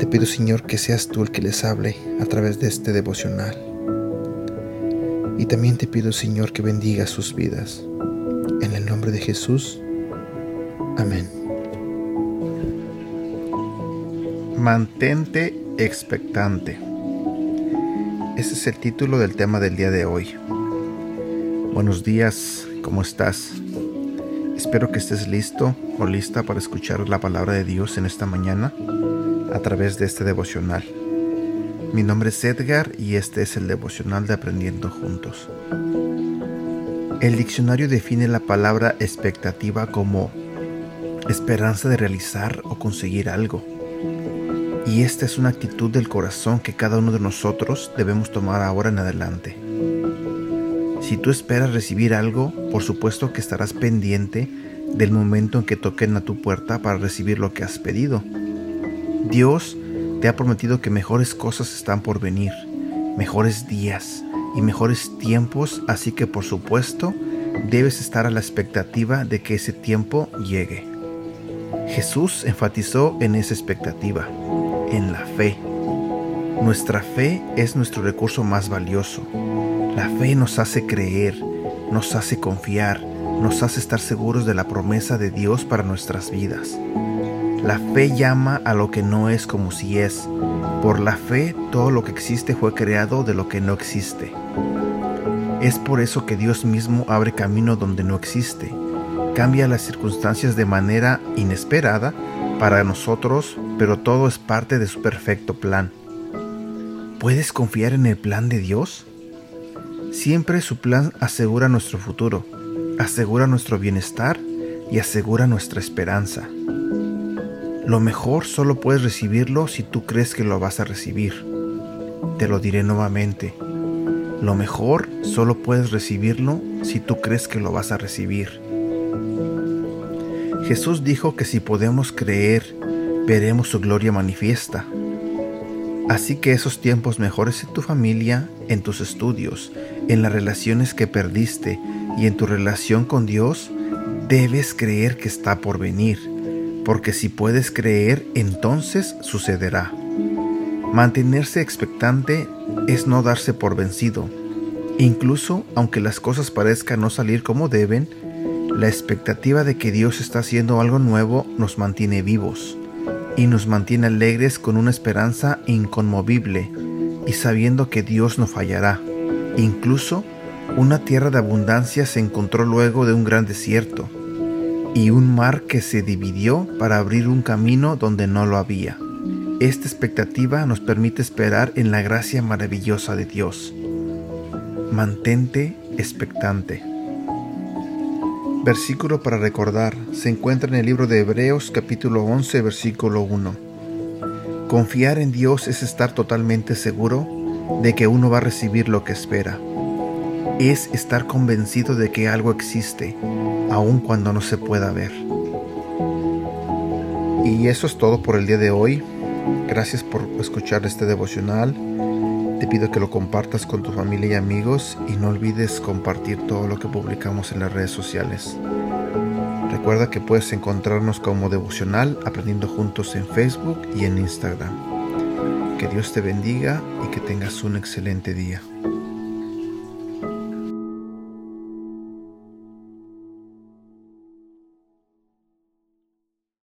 Te pido, Señor, que seas tú el que les hable a través de este devocional. Y también te pido, Señor, que bendiga sus vidas. En el nombre de Jesús. Amén. Mantente expectante. Ese es el título del tema del día de hoy. Buenos días, ¿cómo estás? Espero que estés listo o lista para escuchar la palabra de Dios en esta mañana a través de este devocional. Mi nombre es Edgar y este es el devocional de Aprendiendo Juntos. El diccionario define la palabra expectativa como esperanza de realizar o conseguir algo y esta es una actitud del corazón que cada uno de nosotros debemos tomar ahora en adelante. Si tú esperas recibir algo, por supuesto que estarás pendiente del momento en que toquen a tu puerta para recibir lo que has pedido. Dios te ha prometido que mejores cosas están por venir, mejores días y mejores tiempos, así que por supuesto debes estar a la expectativa de que ese tiempo llegue. Jesús enfatizó en esa expectativa en la fe. Nuestra fe es nuestro recurso más valioso. La fe nos hace creer, nos hace confiar, nos hace estar seguros de la promesa de Dios para nuestras vidas. La fe llama a lo que no es como si es. Por la fe todo lo que existe fue creado de lo que no existe. Es por eso que Dios mismo abre camino donde no existe, cambia las circunstancias de manera inesperada para nosotros, pero todo es parte de su perfecto plan. ¿Puedes confiar en el plan de Dios? Siempre su plan asegura nuestro futuro, asegura nuestro bienestar y asegura nuestra esperanza. Lo mejor solo puedes recibirlo si tú crees que lo vas a recibir. Te lo diré nuevamente. Lo mejor solo puedes recibirlo si tú crees que lo vas a recibir. Jesús dijo que si podemos creer, veremos su gloria manifiesta. Así que esos tiempos mejores en tu familia, en tus estudios, en las relaciones que perdiste y en tu relación con Dios, debes creer que está por venir, porque si puedes creer, entonces sucederá. Mantenerse expectante es no darse por vencido. Incluso aunque las cosas parezcan no salir como deben, la expectativa de que Dios está haciendo algo nuevo nos mantiene vivos y nos mantiene alegres con una esperanza inconmovible y sabiendo que Dios no fallará. Incluso una tierra de abundancia se encontró luego de un gran desierto y un mar que se dividió para abrir un camino donde no lo había. Esta expectativa nos permite esperar en la gracia maravillosa de Dios. Mantente expectante. Versículo para recordar se encuentra en el libro de Hebreos capítulo 11 versículo 1. Confiar en Dios es estar totalmente seguro de que uno va a recibir lo que espera. Es estar convencido de que algo existe, aun cuando no se pueda ver. Y eso es todo por el día de hoy. Gracias por escuchar este devocional. Te pido que lo compartas con tu familia y amigos y no olvides compartir todo lo que publicamos en las redes sociales. Recuerda que puedes encontrarnos como devocional aprendiendo juntos en Facebook y en Instagram. Que Dios te bendiga y que tengas un excelente día.